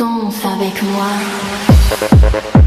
Danse avec moi.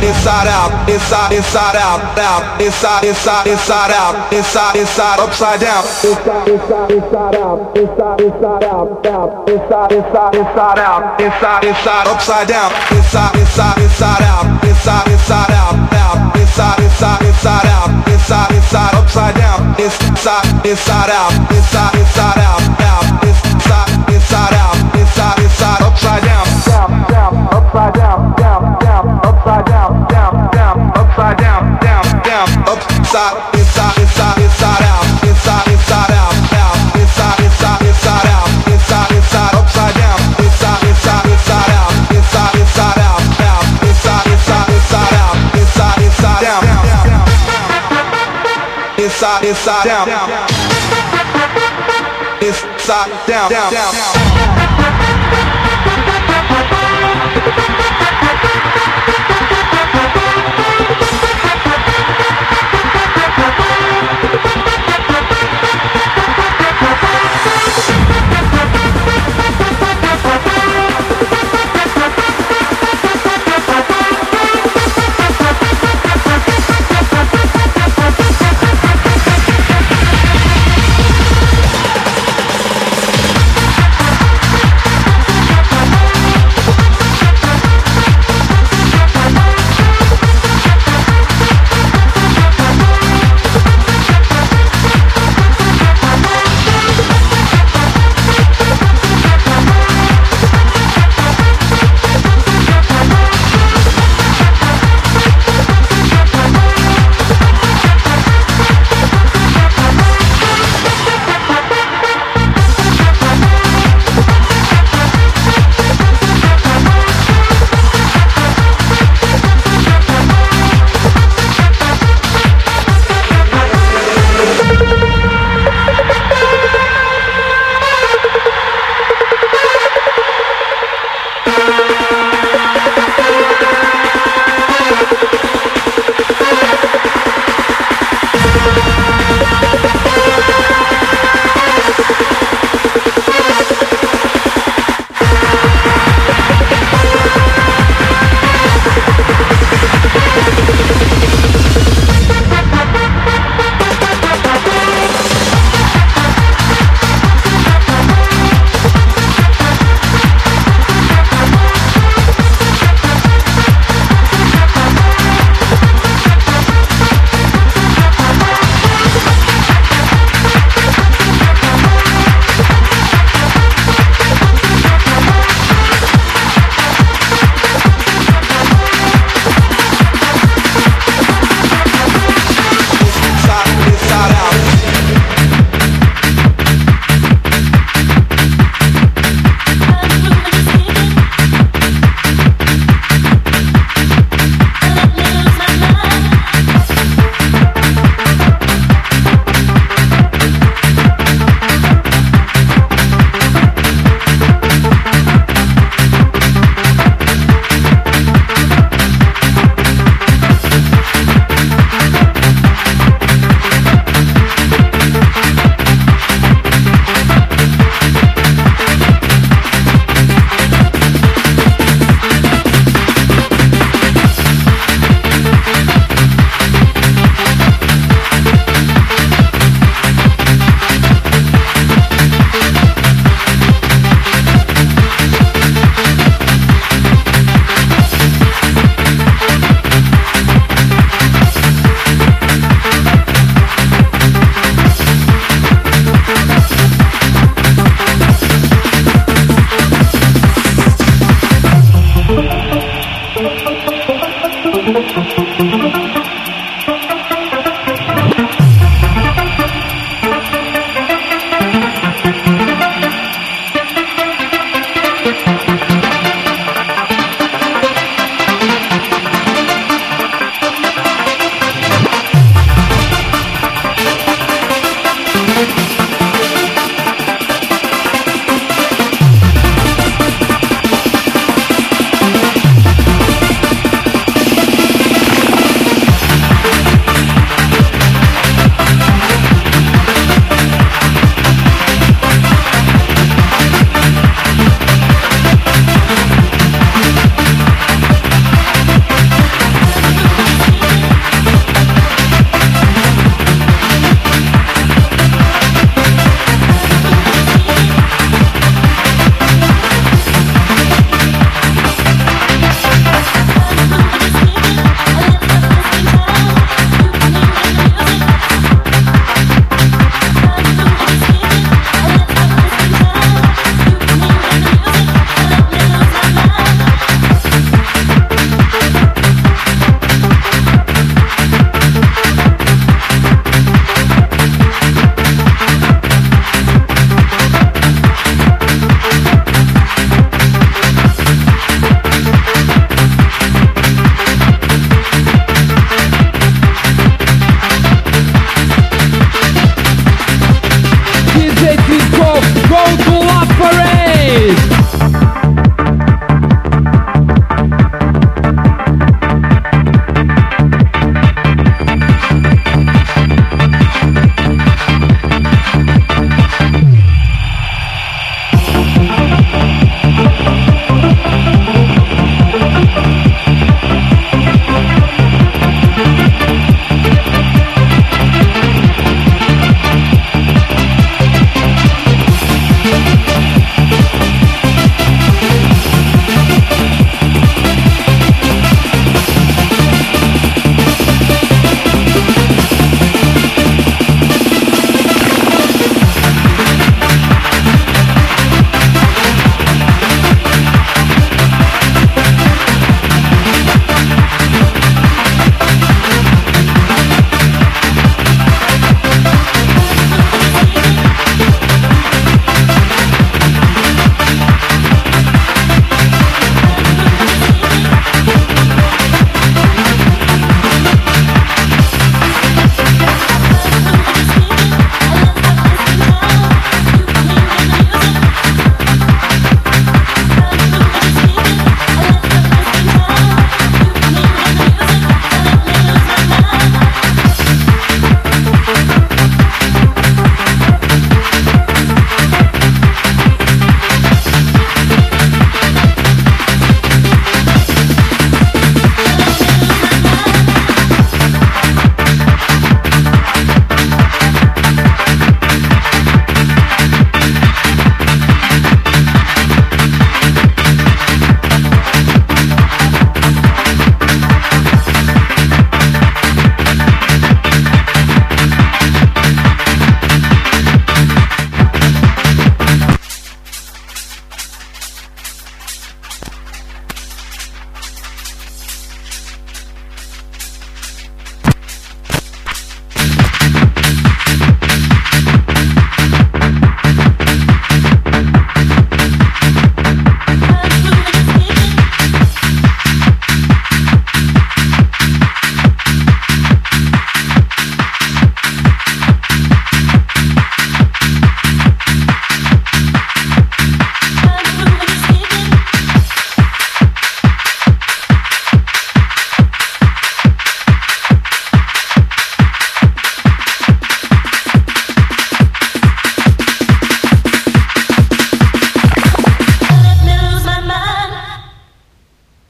Inside, inside, out, inside, inside out, out, inside, inside, inside out, inside, inside, upside down, inside, inside, inside out, inside, inside out, out, inside, inside, inside out, inside, inside, upside down, inside, inside, inside out, inside, inside out, out, inside, inside, inside out, inside, inside, upside down, inside, inside out, inside, inside out, out, inside, inside out, inside, inside, down, inside, inside, down, inside, down, down, down.